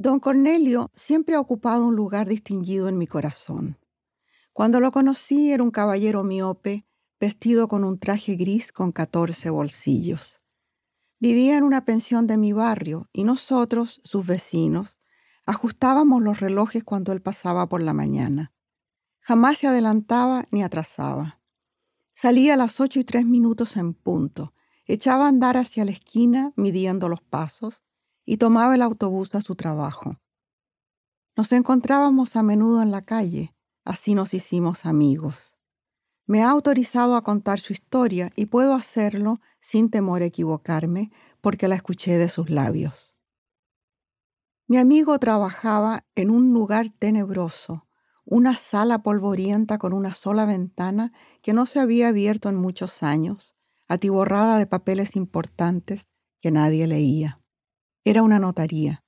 Don Cornelio siempre ha ocupado un lugar distinguido en mi corazón. Cuando lo conocí era un caballero miope, vestido con un traje gris con 14 bolsillos. Vivía en una pensión de mi barrio y nosotros, sus vecinos, ajustábamos los relojes cuando él pasaba por la mañana. Jamás se adelantaba ni atrasaba. Salía a las ocho y tres minutos en punto, echaba a andar hacia la esquina midiendo los pasos y tomaba el autobús a su trabajo. Nos encontrábamos a menudo en la calle, así nos hicimos amigos. Me ha autorizado a contar su historia y puedo hacerlo sin temor a equivocarme porque la escuché de sus labios. Mi amigo trabajaba en un lugar tenebroso, una sala polvorienta con una sola ventana que no se había abierto en muchos años, atiborrada de papeles importantes que nadie leía. Era una notaría.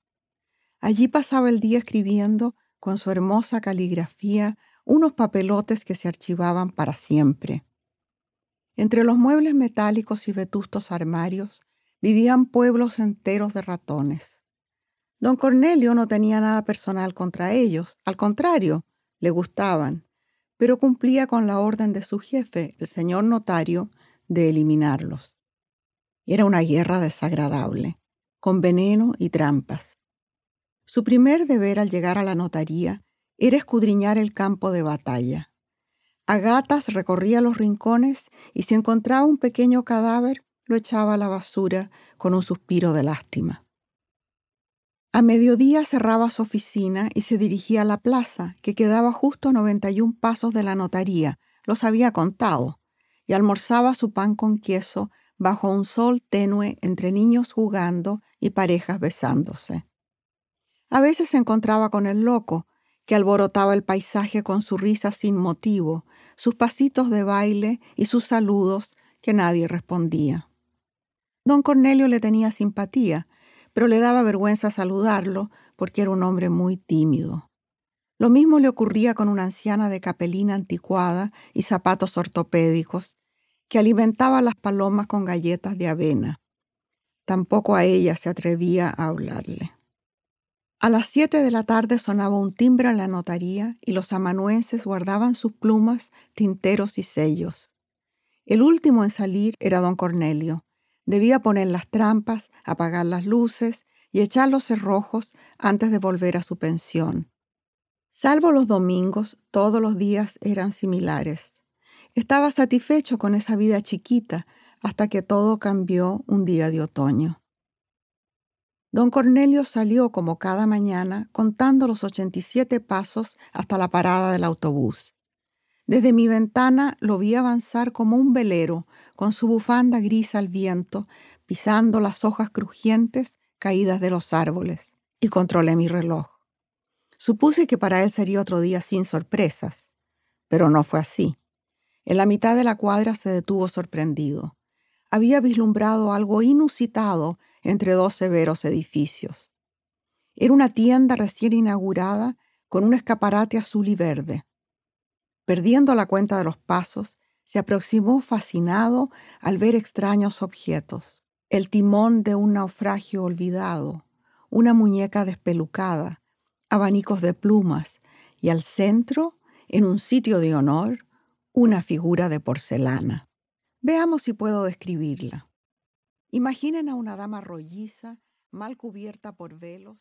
Allí pasaba el día escribiendo con su hermosa caligrafía unos papelotes que se archivaban para siempre. Entre los muebles metálicos y vetustos armarios vivían pueblos enteros de ratones. Don Cornelio no tenía nada personal contra ellos, al contrario, le gustaban, pero cumplía con la orden de su jefe, el señor notario, de eliminarlos. Era una guerra desagradable, con veneno y trampas. Su primer deber al llegar a la notaría era escudriñar el campo de batalla. A gatas recorría los rincones y si encontraba un pequeño cadáver, lo echaba a la basura con un suspiro de lástima. A mediodía cerraba su oficina y se dirigía a la plaza, que quedaba justo a 91 pasos de la notaría, los había contado, y almorzaba su pan con queso bajo un sol tenue entre niños jugando y parejas besándose. A veces se encontraba con el loco, que alborotaba el paisaje con su risa sin motivo, sus pasitos de baile y sus saludos que nadie respondía. Don Cornelio le tenía simpatía, pero le daba vergüenza saludarlo porque era un hombre muy tímido. Lo mismo le ocurría con una anciana de capelina anticuada y zapatos ortopédicos, que alimentaba a las palomas con galletas de avena. Tampoco a ella se atrevía a hablarle. A las siete de la tarde sonaba un timbre en la notaría y los amanuenses guardaban sus plumas, tinteros y sellos. El último en salir era don Cornelio. Debía poner las trampas, apagar las luces y echar los cerrojos antes de volver a su pensión. Salvo los domingos, todos los días eran similares. Estaba satisfecho con esa vida chiquita hasta que todo cambió un día de otoño. Don Cornelio salió como cada mañana contando los 87 pasos hasta la parada del autobús. Desde mi ventana lo vi avanzar como un velero, con su bufanda gris al viento, pisando las hojas crujientes caídas de los árboles, y controlé mi reloj. Supuse que para él sería otro día sin sorpresas, pero no fue así. En la mitad de la cuadra se detuvo sorprendido. Había vislumbrado algo inusitado entre dos severos edificios. Era una tienda recién inaugurada con un escaparate azul y verde. Perdiendo la cuenta de los pasos, se aproximó fascinado al ver extraños objetos. El timón de un naufragio olvidado, una muñeca despelucada, abanicos de plumas y al centro, en un sitio de honor, una figura de porcelana. Veamos si puedo describirla. Imaginen a una dama rolliza, mal cubierta por velos,